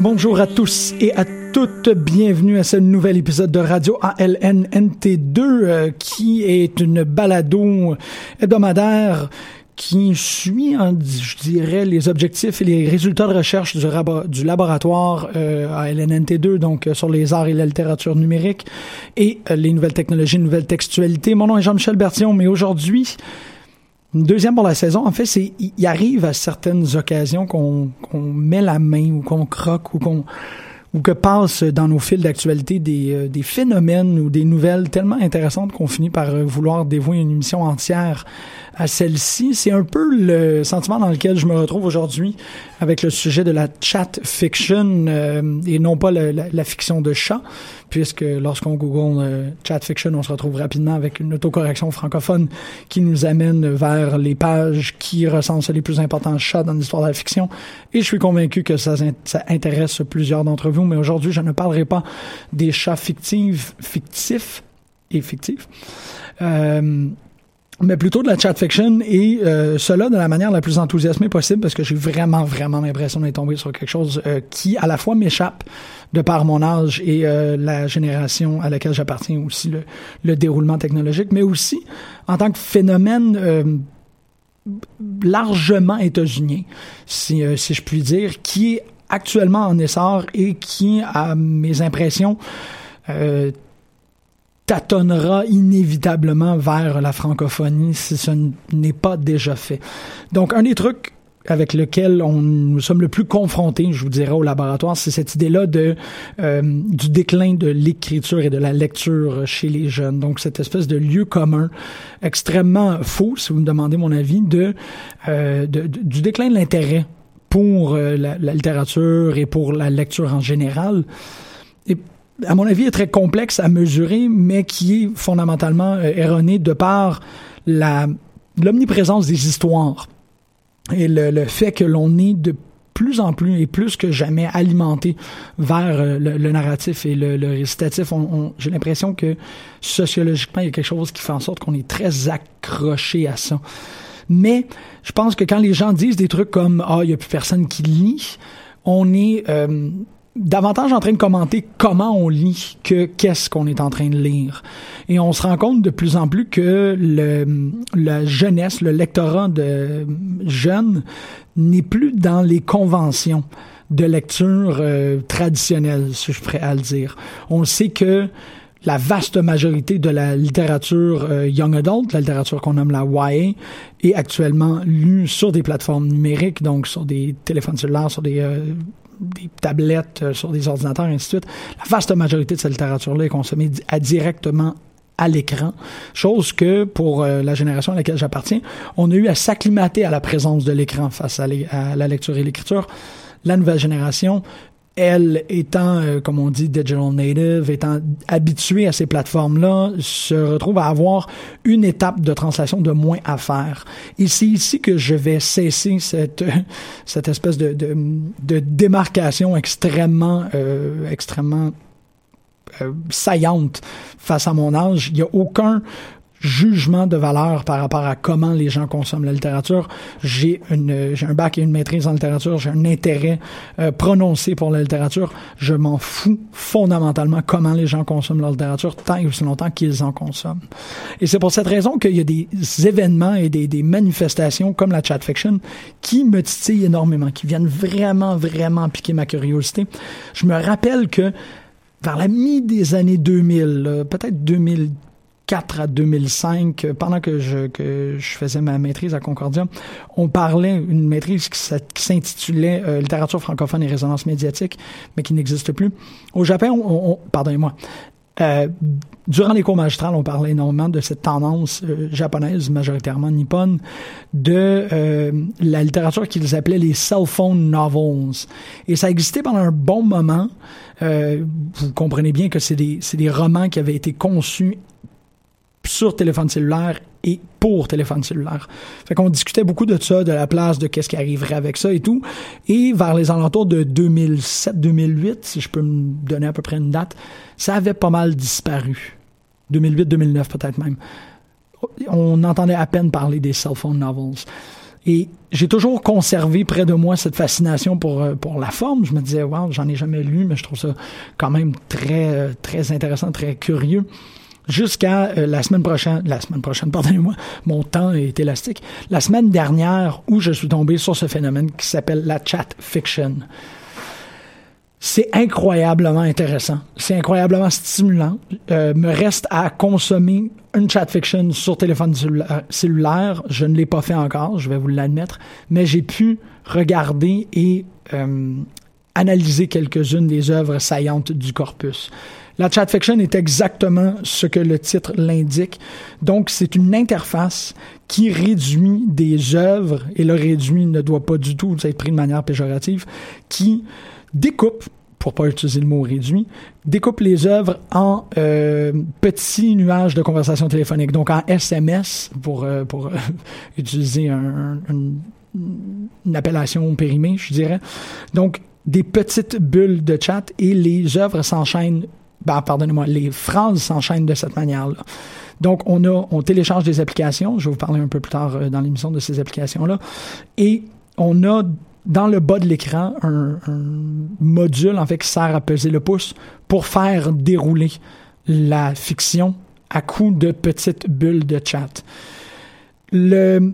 Bonjour à tous et à toutes, bienvenue à ce nouvel épisode de Radio ALNNT2 euh, qui est une balado hebdomadaire qui suit, hein, je dirais, les objectifs et les résultats de recherche du, laboratoire euh, ALNNT2, donc euh, sur les arts et la littérature numérique et les nouvelles technologies, nouvelles textualités. Mon nom est Jean-Michel Bertillon, mais aujourd'hui, deuxième pour la saison, en fait, c'est il arrive à certaines occasions qu'on qu'on met la main ou qu'on croque ou qu'on ou que passent dans nos fils d'actualité des, euh, des phénomènes ou des nouvelles tellement intéressantes qu'on finit par euh, vouloir dévouer une émission entière à celle-ci. C'est un peu le sentiment dans lequel je me retrouve aujourd'hui avec le sujet de la chat fiction euh, et non pas la, fiction de chat, puisque lorsqu'on google euh, chat fiction, on se retrouve rapidement avec une autocorrection francophone qui nous amène vers les pages qui recensent les plus importants chats dans l'histoire de la fiction. Et je suis convaincu que ça, ça intéresse plusieurs d'entre vous, mais aujourd'hui, je ne parlerai pas des chats fictifs, fictifs et fictifs. Euh, mais plutôt de la chat fiction et euh, cela de la manière la plus enthousiasmée possible parce que j'ai vraiment vraiment l'impression d'être tombé sur quelque chose euh, qui à la fois m'échappe de par mon âge et la génération à laquelle j'appartiens aussi le, le, déroulement technologique mais aussi en tant que phénomène largement états-unien si, si je puis dire qui est actuellement en essor et qui à mes impressions tâtonnera inévitablement vers la francophonie si ce n'est pas déjà fait. Donc, un des trucs avec lequel on, nous sommes le plus confrontés, je vous dirais, au laboratoire, c'est cette idée-là de euh, du déclin de l'écriture et de la lecture chez les jeunes. Donc, cette espèce de lieu commun extrêmement faux, si vous me demandez mon avis, de, euh, de du déclin de l'intérêt pour euh, la, littérature et pour la lecture en général. À mon avis, est très complexe à mesurer, mais qui est fondamentalement euh, erroné de par la l'omniprésence des histoires et le, fait que l'on est de plus en plus et plus que jamais alimenté vers euh, le, narratif et le, récitatif. J'ai l'impression que sociologiquement, il y a quelque chose qui fait en sorte qu'on est très accroché à ça. Mais je pense que quand les gens disent des trucs comme ah il y a plus personne qui lit, on est euh, davantage en train de commenter comment on lit que qu'est-ce qu'on est en train de lire. Et on se rend compte de plus en plus que la jeunesse, le lectorat de jeunes n'est plus dans les conventions de lecture euh, traditionnelle, si je prêt à le dire. On sait que la vaste majorité de la littérature euh, young adult, la littérature qu'on nomme la YA, est actuellement lue sur des plateformes numériques, donc sur des téléphones cellulaires, sur des, euh, tablettes, euh, sur des ordinateurs, et ainsi de suite. La vaste majorité de cette littérature-là est consommée directement à l'écran, chose que pour la génération à laquelle j'appartiens, on a eu à s'acclimater à la présence de l'écran face à, à la lecture et l'écriture. La nouvelle génération elle étant, euh, comme on dit, digital native, étant habituée à ces plateformes-là, se retrouve à avoir une étape de translation de moins à faire. Et c'est ici que je vais cesser cette, cette espèce de, de, de démarcation extrêmement, euh, extrêmement euh, saillante face à mon âge. Il n'y a aucun jugement de valeur par rapport à comment les gens consomment la littérature. J'ai une j'ai un bac et une maîtrise en littérature, j'ai un intérêt euh, prononcé pour la littérature. Je m'en fous fondamentalement comment les gens consomment la littérature tant et aussi longtemps qu'ils en consomment. Et c'est pour cette raison qu'il y a des événements et des, des manifestations comme la chat fiction qui me titillent énormément, qui viennent vraiment vraiment piquer ma curiosité. Je me rappelle que vers la mi des années 2000, peut-être 2000 2004 à 2005, pendant que je, que je faisais ma maîtrise à Concordia, on parlait une maîtrise qui s'intitulait euh, Littérature francophone et résonance médiatique, mais qui n'existe plus. Au Japon, on, pardonnez-moi, euh, durant les cours magistrales, on parlait énormément de cette tendance euh, japonaise, majoritairement nippone, de euh, la littérature qu'ils appelaient les cell phone novels. Et ça existait pendant un bon moment. Euh, vous comprenez bien que c'est des, des romans qui avaient été conçus sur téléphone cellulaire et pour téléphone cellulaire. Fait qu'on discutait beaucoup de ça, de la place, de qu'est-ce qui arriverait avec ça et tout. Et vers les alentours de 2007-2008, si je peux me donner à peu près une date, ça avait pas mal disparu. 2008-2009 peut-être même. On entendait à peine parler des cell phone novels. Et j'ai toujours conservé près de moi cette fascination pour, euh, pour la forme. Je me disais, wow, j'en ai jamais lu, mais je trouve ça quand même très, euh, très intéressant, très curieux jusqu'à euh, la semaine prochaine, la semaine prochaine, pardonnez-moi, mon temps est élastique, la semaine dernière où je suis tombé sur ce phénomène qui s'appelle la chat fiction. C'est incroyablement intéressant, c'est incroyablement stimulant. Euh, me reste à consommer une chat fiction sur téléphone cellulaire. Je ne l'ai pas fait encore, je vais vous l'admettre, mais j'ai pu regarder et euh, analyser quelques-unes des œuvres saillantes du corpus. La chat fiction est exactement ce que le titre l'indique. Donc, c'est une interface qui réduit des œuvres, et le réduit ne doit pas du tout être pris de manière péjorative, qui découpe pour pas utiliser le mot réduit, découpe les œuvres en euh, petits nuages de conversation téléphonique, donc en SMS, pour, euh, euh, utiliser une appellation périmée, je dirais. Donc, des petites bulles de chat et les œuvres s'enchaînent ben, pardonnez-moi, les phrases s'enchaînent de cette manière-là. Donc, on télécharge des applications. Je vais vous parler un peu plus tard euh, dans l'émission de ces applications-là. Et on a dans le bas de l'écran un, module qui sert à peser le pouce pour faire dérouler la fiction à coup de petites bulles de chat. Le,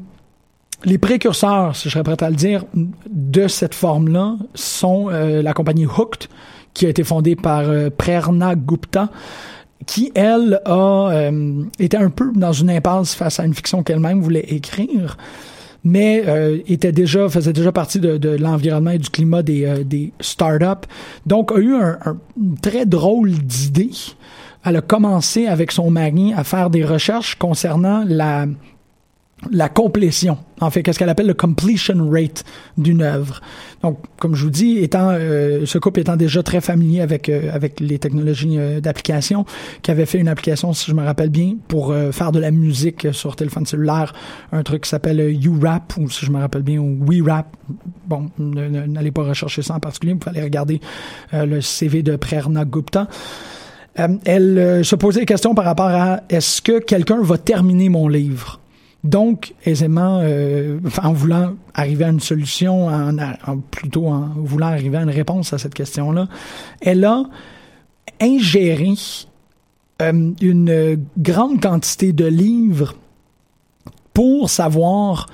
les précurseurs, si je serais prêt à le dire, de cette forme-là sont euh, la compagnie Hooked, qui a été fondée par euh, Prerna Gupta, qui, elle, a euh, été un peu dans une impasse face à une fiction qu'elle-même voulait écrire, mais euh, était déjà, faisait déjà partie de, de l'environnement et du climat des, des startups. Donc, a eu un, un une très drôle d'idée. Elle a commencé avec son mari à faire des recherches concernant la la complétion, en fait, qu'est-ce qu'elle appelle le completion rate d'une œuvre. Donc, comme je vous dis, étant euh, ce couple étant déjà très familier avec euh, avec les technologies euh, d'application, qui avait fait une application, si je me rappelle bien, pour faire de la musique sur téléphone cellulaire, un truc qui s'appelle URAP ou si je me rappelle bien, WeRap. Bon, n'allez pas rechercher ça en particulier, vous aller regarder le CV de Prerna Gupta. elle se posait des questions par rapport à est-ce que quelqu'un va terminer mon livre? Donc, aisément, euh, en voulant arriver à une solution, en, plutôt en voulant arriver à une réponse à cette question-là, elle a ingéré euh, une grande quantité de livres pour savoir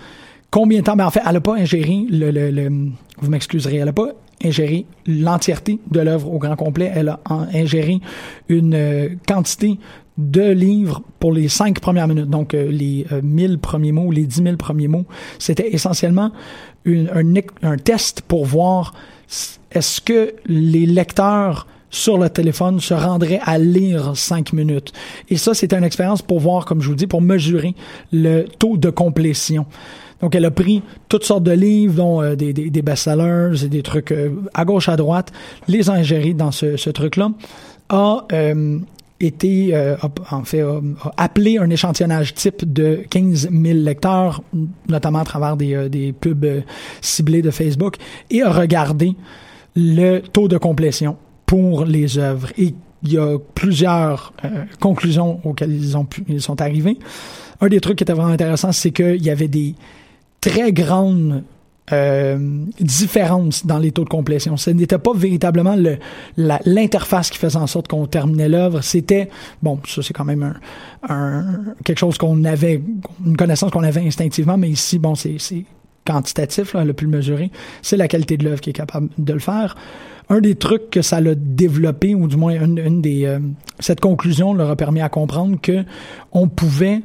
combien de temps. Mais en fait, elle n'a pas ingéré le, vous m'excuserez, elle n'a pas ingéré l'entièreté de l'œuvre au grand complet. Elle a ingéré une euh, quantité de livres pour les cinq premières minutes. Donc, euh, les euh, 1000 premiers mots, les 10 000 premiers mots, c'était essentiellement un, un test pour voir est-ce que les lecteurs sur le téléphone se rendraient à lire cinq minutes. Et ça, c'était une expérience pour voir, comme je vous dis, pour mesurer le taux de complétion. Donc, elle a pris toutes sortes de livres, dont euh, des, best-sellers et des trucs euh, à gauche, à droite, les a ingérés dans ce, truc-là, a euh, été, en fait, a, appelé un échantillonnage type de 15 000 lecteurs, notamment à travers des, des pubs ciblés de Facebook, et a regardé le taux de complétion pour les œuvres. Et il y a plusieurs conclusions auxquelles ils, ont pu, ils sont arrivés. Un des trucs qui était vraiment intéressant, c'est qu'il y avait des très grande euh, différence dans les taux de complétion. Ce n'était pas véritablement le, l'interface qui faisait en sorte qu'on terminait l'œuvre. C'était, bon, ça c'est quand même un, quelque chose qu'on avait, une connaissance qu'on avait instinctivement, mais ici, bon, c'est, quantitatif, là, le plus mesuré. C'est la qualité de l'œuvre qui est capable de le faire. Un des trucs que ça l'a développé, ou du moins une, des, euh, cette conclusion leur a permis à comprendre que on pouvait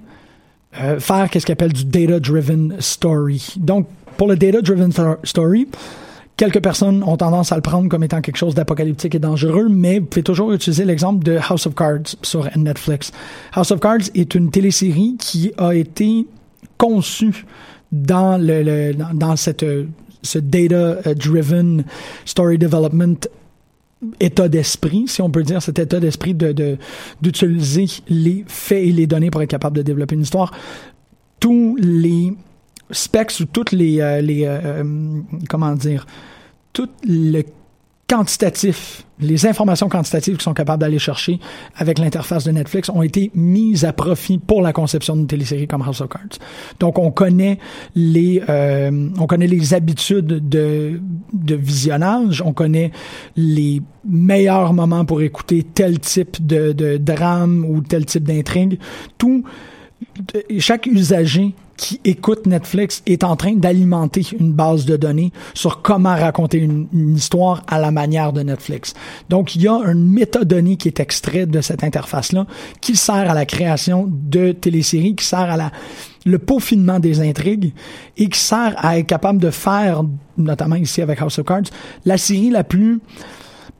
euh, faire qu'est-ce qu'on appelle du data-driven story. Donc, pour le data-driven story, quelques personnes ont tendance à le prendre comme étant quelque chose d'apocalyptique et dangereux, mais vous pouvez toujours utiliser l'exemple de House of Cards sur Netflix. House of Cards est une télésérie qui a été conçue dans le, dans cette ce data-driven story development état d'esprit, si on peut dire, cet état d'esprit de, d'utiliser les faits et les données pour être capable de développer une histoire. Tous les specs ou toutes les, euh, les euh, euh, comment dire, tout le quantitatifs, les informations quantitatives qui sont capables d'aller chercher avec l'interface de Netflix ont été mises à profit pour la conception d'une télésérie comme House of Cards. Donc on connaît les euh, on connaît les habitudes de de visionnage, on connaît les meilleurs moments pour écouter tel type de, de drame ou tel type d'intrigue. Tout chaque usager qui écoute Netflix est en train d'alimenter une base de données sur comment raconter une, histoire à la manière de Netflix. Donc, il y a une métadonnée qui est extraite de cette interface-là, qui sert à la création de téléséries, qui sert à la, le peaufinement des intrigues et qui sert à être capable de faire, notamment ici avec House of Cards, la série la plus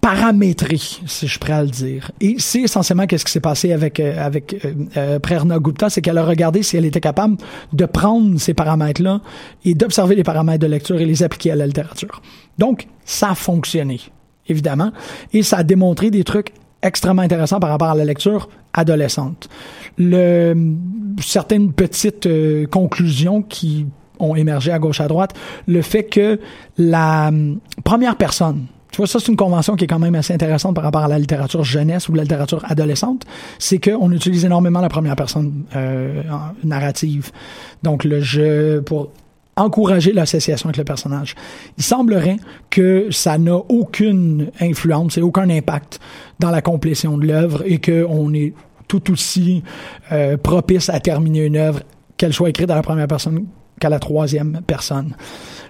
paramétré, si je pourrais le dire. Et c'est essentiellement qu'est-ce qui s'est passé avec euh, avec euh, euh, Prerna Gupta, c'est qu'elle a regardé si elle était capable de prendre ces paramètres-là et d'observer les paramètres de lecture et les appliquer à la littérature. Donc, ça a fonctionné, évidemment, et ça a démontré des trucs extrêmement intéressants par rapport à la lecture adolescente. Le, certaines petites conclusions qui ont émergé à gauche à droite, le fait que la première personne tu vois, ça, c'est une convention qui est quand même assez intéressante par rapport à la littérature jeunesse ou la littérature adolescente. C'est qu'on utilise énormément la première personne euh, narrative. Donc, le jeu pour encourager l'association avec le personnage. Il semblerait que ça n'a aucune influence et aucun impact dans la complétion de l'œuvre et qu'on est tout aussi euh, propice à terminer une œuvre, qu'elle soit écrite à la première personne qu'à la troisième personne.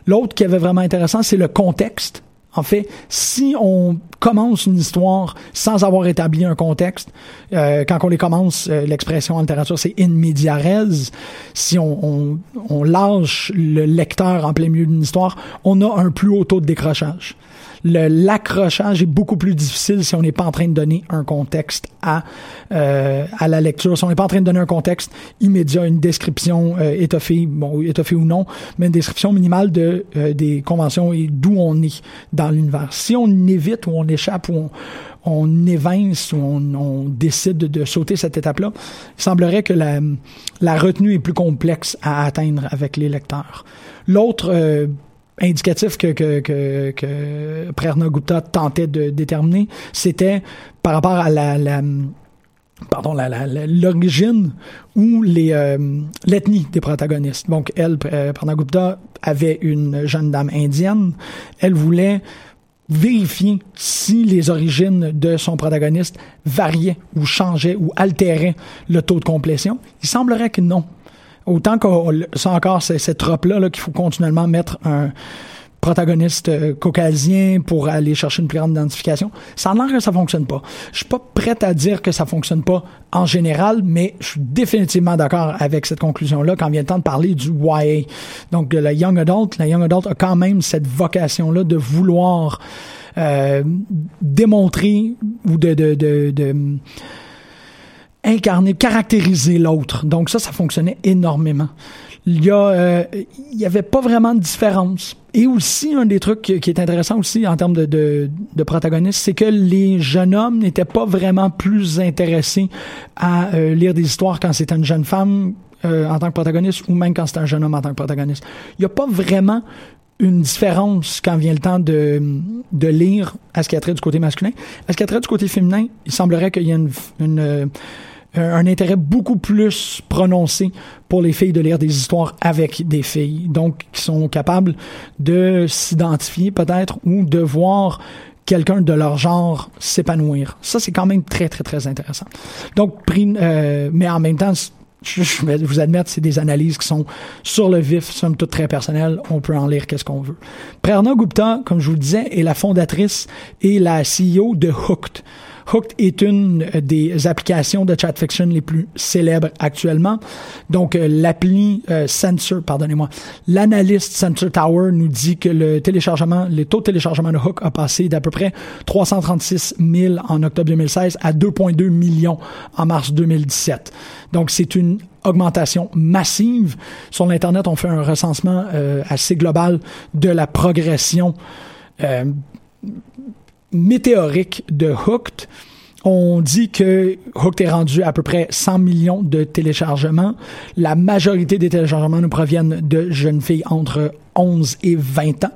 L'autre qui avait vraiment intéressant, c'est le contexte en fait, si on commence une histoire sans avoir établi un contexte, euh, quand on les commence, euh, l'expression en littérature, c'est in media res. Si on, on, on lâche le lecteur en plein milieu d'une histoire, on a un plus haut taux de décrochage l'accrochage est beaucoup plus difficile si on n'est pas en train de donner un contexte à euh, à la lecture. Si on n'est pas en train de donner un contexte immédiat, une description euh, étoffée, bon étoffée ou non, mais une description minimale de euh, des conventions et d'où on est dans l'univers. Si on évite ou on échappe ou on, évince ou on, décide de, de, sauter cette étape-là, il semblerait que la, la retenue est plus complexe à atteindre avec les lecteurs. L'autre euh, indicatif que, que, que, que Prerna Gupta tentait de déterminer, c'était par rapport à la, la l'origine ou les l'ethnie des protagonistes. Donc, elle, Prana Gupta, avait une jeune dame indienne. Elle voulait vérifier si les origines de son protagoniste variaient ou changeaient ou altéraient le taux de complétion. Il semblerait que non. Autant que c'est encore cette trope-là -là, qu'il faut continuellement mettre un protagoniste euh, caucasien pour aller chercher une plus grande identification. Ça a l'air que ça fonctionne pas. Je suis pas prête à dire que ça fonctionne pas en général, mais je suis définitivement d'accord avec cette conclusion-là quand vient le temps de parler du YA. Donc, la Young Adult, la Young Adult a quand même cette vocation-là de vouloir euh, démontrer ou de, de, de, de incarner, caractériser l'autre. Donc ça, ça fonctionnait énormément il y a, euh, il y avait pas vraiment de différence. Et aussi, un des trucs qui, est intéressant aussi en termes de, de, de protagonistes, c'est que les jeunes hommes n'étaient pas vraiment plus intéressés à euh, lire des histoires quand c'était une jeune femme euh, en tant que protagoniste ou même quand c'était un jeune homme en tant que protagoniste. Il n'y a pas vraiment une différence quand vient le temps de, de lire à ce qui a trait du côté masculin. À ce qui a trait du côté féminin, il semblerait qu'il y ait une, une un intérêt beaucoup plus prononcé pour les filles de lire des histoires avec des filles, donc qui sont capables de s'identifier peut-être ou de voir quelqu'un de leur genre s'épanouir. Ça, c'est quand même très, très, très intéressant. Donc, euh, mais en même temps, je vais vous admettre, c'est des analyses qui sont sur le vif, somme toute très personnelles. On peut en lire qu'est-ce qu'on veut. Prerna Gupta, comme je vous le disais, est la fondatrice et la CEO de Hooked. Hooked est une des applications de chat fiction les plus célèbres actuellement. Donc, euh, l'appli euh, Sensor, pardonnez-moi, l'analyste Sensor Tower nous dit que le téléchargement, les taux de téléchargement de Hook a passé d'à peu près 336 000 en octobre 2016 à 2,2 millions en mars 2017. Donc, c'est une augmentation massive. Sur l'Internet, on fait un recensement euh, assez global de la progression euh, météorique de Hooked. On dit que Hooked est rendu à peu près 100 millions de téléchargements. La majorité des téléchargements nous proviennent de jeunes filles entre 11 et 20 ans.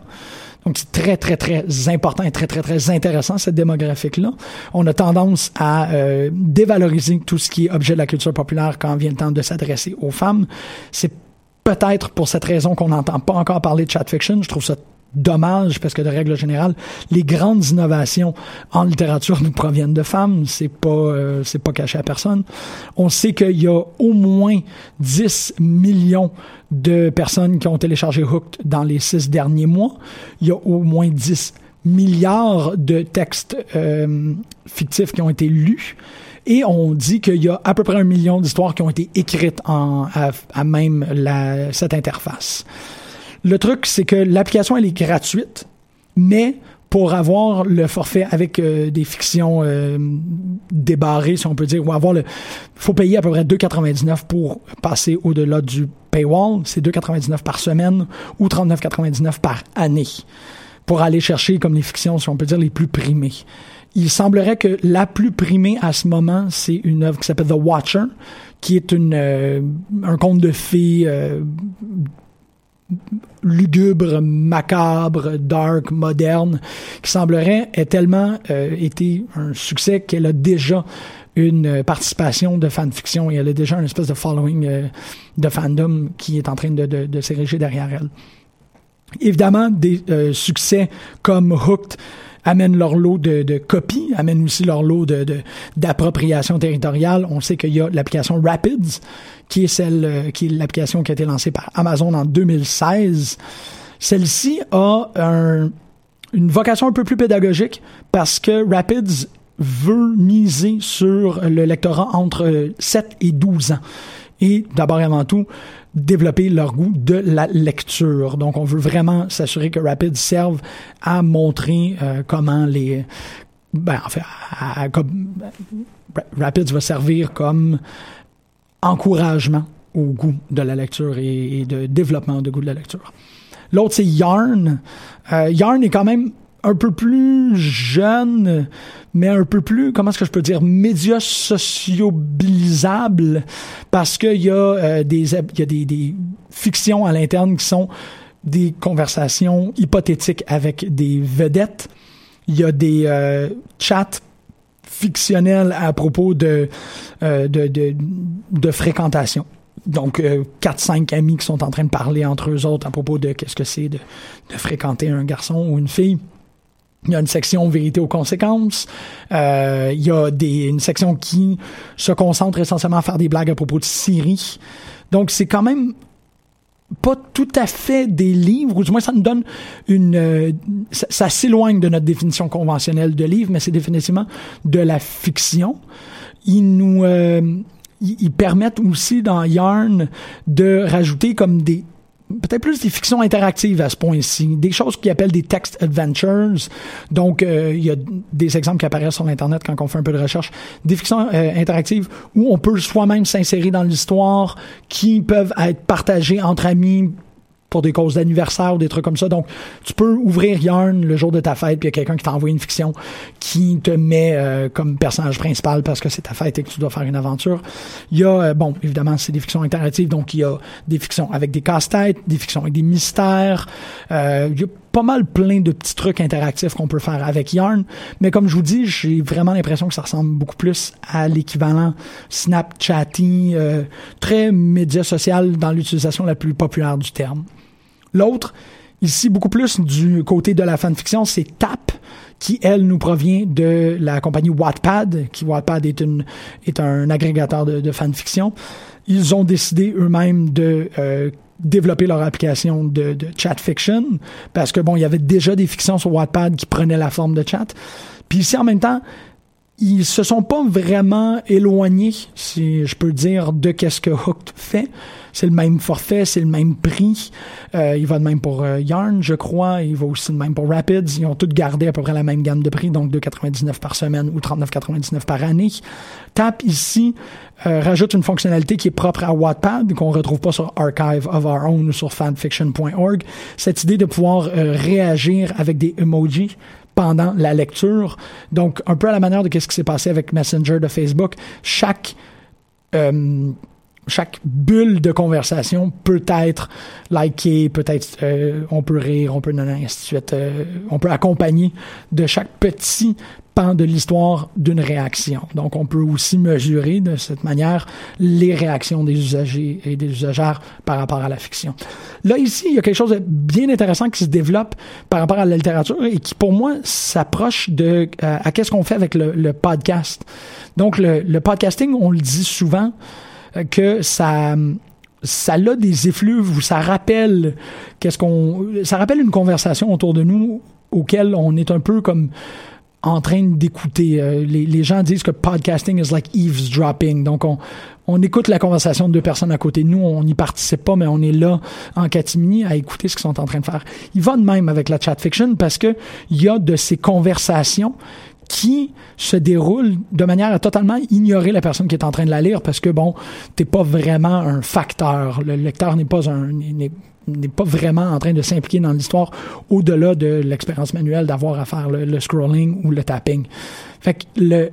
Donc, c'est très, très, très important et très, très, très intéressant, cette démographique-là. On a tendance à euh, dévaloriser tout ce qui est objet de la culture populaire quand vient le temps de s'adresser aux femmes. C'est peut-être pour cette raison qu'on n'entend pas encore parler de chat fiction. Je trouve ça dommage parce que de règle générale, les grandes innovations en littérature nous proviennent de femmes. C'est pas euh, c'est pas caché à personne. On sait qu'il y a au moins 10 millions de personnes qui ont téléchargé Hooked dans les six derniers mois. Il y a au moins 10 milliards de textes euh, fictifs qui ont été lus. Et on dit qu'il y a à peu près un million d'histoires qui ont été écrites en, à, à même la, cette interface. Le truc, c'est que l'application, elle est gratuite, mais pour avoir le forfait avec euh, des fictions euh, débarrées, si on peut dire, ou avoir le... faut payer à peu près 2,99 pour passer au-delà du paywall. C'est 2,99 par semaine ou 39,99 par année pour aller chercher comme les fictions, si on peut dire, les plus primées. Il semblerait que la plus primée à ce moment, c'est une œuvre qui s'appelle The Watcher, qui est une, euh, un conte de fées lugubre, macabre, dark, moderne, qui semblerait ait tellement euh, été un succès qu'elle a déjà une participation de fanfiction et elle a déjà une espèce de following euh, de fandom qui est en train de, de, de s'ériger derrière elle. Évidemment, des euh, succès comme Hooked amènent leur lot de, de copies, amènent aussi leur lot de, d'appropriation territoriale. On sait qu'il y a l'application Rapids, qui est celle euh, qui est l'application qui a été lancée par Amazon en 2016. Celle-ci a une vocation un peu plus pédagogique parce que Rapids veut miser sur le lectorat entre 7 et 12 ans. Et d'abord et avant tout, développer leur goût de la lecture. Donc, on veut vraiment s'assurer que Rapids serve à montrer euh, comment les... Ben, en fait, Rapids va servir comme encouragement au goût de la lecture et, de développement de goût de la lecture. L'autre, c'est Yarn. Euh, Yarn est quand même un peu plus jeune, mais un peu plus, comment est-ce que je peux dire, média sociobilisable, parce qu'il y a, euh, des, y a des, des fictions à l'interne qui sont des conversations hypothétiques avec des vedettes. Il y a des euh, chats fictionnel à propos de, de fréquentation donc euh, quatre cinq amis qui sont en train de parler entre eux autres à propos de qu'est-ce que c'est de, fréquenter un garçon ou une fille. Il y a une section vérité aux conséquences. Euh, il y a des, une section qui se concentre essentiellement à faire des blagues à propos de Syrie. Donc c'est quand même pas tout à fait des livres, ou du moins ça nous donne une... Euh, ça, s'éloigne de notre définition conventionnelle de livre, mais c'est définitivement de la fiction. Il nous... Euh, ils permettent aussi dans Yarn de rajouter comme des peut-être plus des fictions interactives à ce point-ci, des choses qu'ils appellent des text adventures. Donc, euh, il y a des exemples qui apparaissent sur Internet quand on fait un peu de recherche. Des fictions euh, interactives où on peut soi-même s'insérer dans l'histoire, qui peuvent être partagées entre amis pour des causes d'anniversaire ou des trucs comme ça. Donc, tu peux ouvrir Yarn le jour de ta fête, puis il y a quelqu'un qui t'envoie une fiction qui te met euh, comme personnage principal parce que c'est ta fête et que tu dois faire une aventure. Il y a, euh, bon, évidemment, c'est des fictions interactives, donc il y a des fictions avec des casse-têtes, des fictions avec des mystères. Euh, il y a pas mal plein de petits trucs interactifs qu'on peut faire avec Yarn. Mais comme je vous dis, j'ai vraiment l'impression que ça ressemble beaucoup plus à l'équivalent Snapchatty, euh, très média social dans l'utilisation la plus populaire du terme. L'autre, ici beaucoup plus du côté de la fanfiction, c'est TAP, qui, elle, nous provient de la compagnie Wattpad, qui Wattpad est, est un agrégateur de, fanfiction. Ils ont décidé eux-mêmes de euh, développer leur application de, de, chat fiction, parce que, bon, il y avait déjà des fictions sur Wattpad qui prenaient la forme de chat. Puis ici, en même temps, ils se sont pas vraiment éloignés, si je peux dire, de qu'est-ce que Hooked fait c'est le même forfait, c'est le même prix. Euh, il va de même pour euh, Yarn, je crois. Il va aussi de même pour Rapids. Ils ont tous gardé à peu près la même gamme de prix, donc 2,99 par semaine ou 39,99 par année. Tap ici euh, rajoute une fonctionnalité qui est propre à Wattpad, qu'on retrouve pas sur Archive of Our Own ou sur fanfiction.org. Cette idée de pouvoir réagir avec des emojis pendant la lecture. Donc, un peu à la manière de ce qui s'est passé avec Messenger de Facebook. Chaque euh, chaque bulle de conversation peut être likée, peut-être euh, on peut rire, on peut non, ainsi. Euh, on peut accompagner de chaque petit pan de l'histoire d'une réaction. Donc on peut aussi mesurer de cette manière les réactions des usagers et des usagères par rapport à la fiction. Là ici, il y a quelque chose de bien intéressant qui se développe par rapport à la littérature et qui pour moi s'approche de euh, à qu'est-ce qu'on fait avec le, podcast. Donc le, podcasting, on le dit souvent que ça ça a des effluves ou ça rappelle qu'est-ce qu'on ça rappelle une conversation autour de nous auquel on est un peu comme en train d'écouter. Euh, les, les, gens disent que podcasting is like eavesdropping. Donc, on, on écoute la conversation de deux personnes à côté nous, on n'y participe pas, mais on est là en catimini à écouter ce qu'ils sont en train de faire. Il va de même avec la chat fiction parce que il y a de ces conversations qui se déroule de manière à totalement ignorer la personne qui est en train de la lire parce que bon, t'es pas vraiment un facteur. Le lecteur n'est pas un n'est pas vraiment en train de s'impliquer dans l'histoire au-delà de l'expérience manuelle d'avoir à faire le, scrolling ou le tapping. Fait que le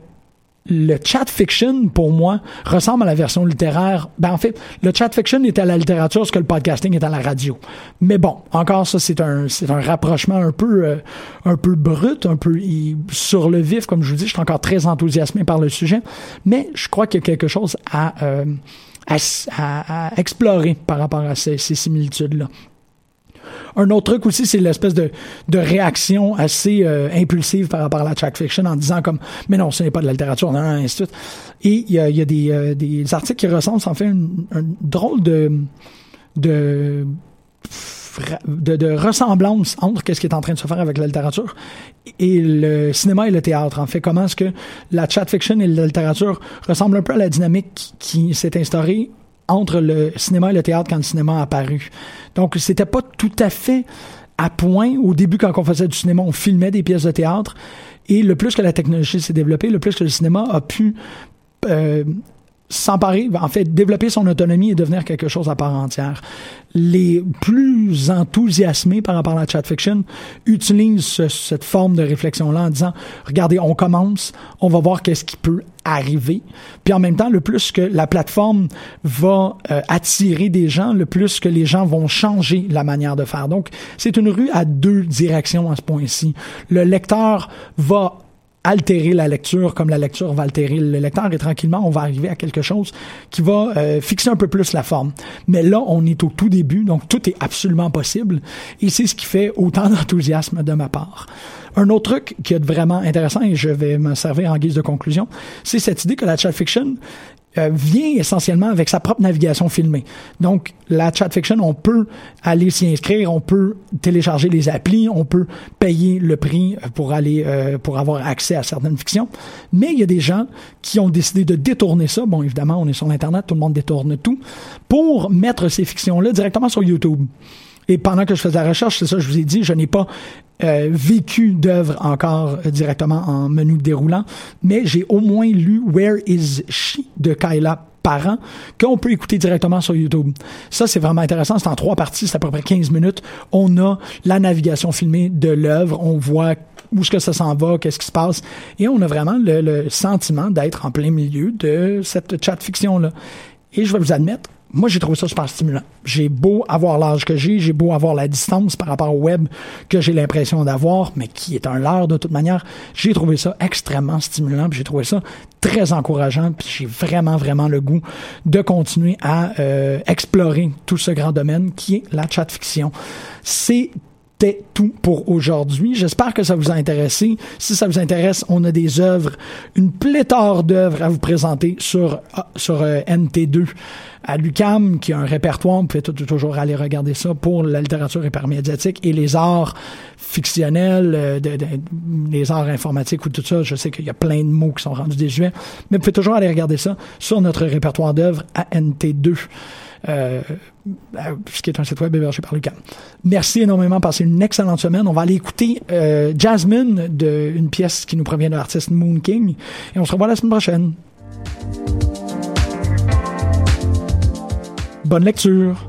le chat fiction, pour moi, ressemble à la version littéraire. Ben, en fait, le chat fiction est à la littérature ce que le podcasting est à la radio. Mais bon, encore ça, c'est un, c'est un rapprochement un peu, euh, un peu brut, un peu sur le vif, comme je vous dis. Je suis encore très enthousiasmé par le sujet. Mais je crois qu'il y a quelque chose à, euh, à, à, explorer par rapport à ces, similitudes-là. Un autre truc aussi, c'est l'espèce de, de réaction assez euh, impulsive par rapport à la track fiction en disant comme mais non, ce n'est pas de la littérature, non, ainsi de. Et il y a, euh, des articles qui ressemblent, en fait un drôle de de de, ressemblance entre qu'est-ce qui est en train de se faire avec la littérature et le cinéma et le théâtre. En fait, comment est-ce que la chat fiction et la littérature ressemblent un peu à la dynamique qui s'est instaurée entre le cinéma et le théâtre quand le cinéma a apparu. Donc, c'était pas tout à fait à point. Au début, quand on faisait du cinéma, on filmait des pièces de théâtre. Et le plus que la technologie s'est développée, le plus que le cinéma a pu euh, s'emparer, en fait, développer son autonomie et devenir quelque chose à part entière. Les plus enthousiasmés par rapport à la chat fiction utilisent cette forme de réflexion-là en disant, regardez, on commence, on va voir qu'est-ce qui peut arriver. Puis en même temps, le plus que la plateforme va euh, attirer des gens, le plus que les gens vont changer la manière de faire. Donc, c'est une rue à deux directions à ce point-ci. Le lecteur va altérer la lecture comme la lecture va altérer le lecteur et tranquillement on va arriver à quelque chose qui va euh, fixer un peu plus la forme. Mais là, on est au tout début, donc tout est absolument possible et c'est ce qui fait autant d'enthousiasme de ma part. Un autre truc qui est vraiment intéressant, et je vais me servir en guise de conclusion, c'est cette idée que la chat fiction euh, vient essentiellement avec sa propre navigation filmée. Donc, la chat fiction, on peut aller s'y inscrire, on peut télécharger les applis, on peut payer le prix pour aller euh, pour avoir accès à certaines fictions. Mais il y a des gens qui ont décidé de détourner ça. Bon, évidemment, on est sur Internet, tout le monde détourne tout pour mettre ces fictions-là directement sur YouTube. Et pendant que je faisais la recherche, c'est ça, je vous ai dit, je n'ai pas euh, vécu d'œuvre encore euh, directement en menu déroulant, mais j'ai au moins lu Where is She de Kyla Parent qu'on peut écouter directement sur YouTube. Ça, c'est vraiment intéressant. C'est en trois parties, c'est à peu près 15 minutes. On a la navigation filmée de l'œuvre, on voit où est-ce que ça s'en va, qu'est-ce qui se passe, et on a vraiment le, le sentiment d'être en plein milieu de cette chat fiction-là. Et je vais vous admettre, moi, j'ai trouvé ça super stimulant. J'ai beau avoir l'âge que j'ai, j'ai beau avoir la distance par rapport au web que j'ai l'impression d'avoir, mais qui est un leurre de toute manière. J'ai trouvé ça extrêmement stimulant, j'ai trouvé ça très encourageant, puis j'ai vraiment, vraiment le goût de continuer à euh, explorer tout ce grand domaine qui est la chat fiction. C'est c'était tout pour aujourd'hui. J'espère que ça vous a intéressé. Si ça vous intéresse, on a des œuvres, une pléthore d'œuvres à vous présenter sur, ah, sur euh, NT2 à l'UCAM, qui a un répertoire. Vous pouvez toujours aller regarder ça pour la littérature hypermédiatique et les arts fictionnels, euh, les arts informatiques ou tout ça. Je sais qu'il y a plein de mots qui sont rendus désuets, mais vous pouvez toujours aller regarder ça sur notre répertoire d'œuvres à NT2 euh, ce qui est un site web hébergé par Lucas. Merci énormément, passez une excellente semaine. On va aller écouter euh, Jasmine, de, une pièce qui nous provient de l'artiste Moon King, et on se revoit la semaine prochaine. Bonne lecture.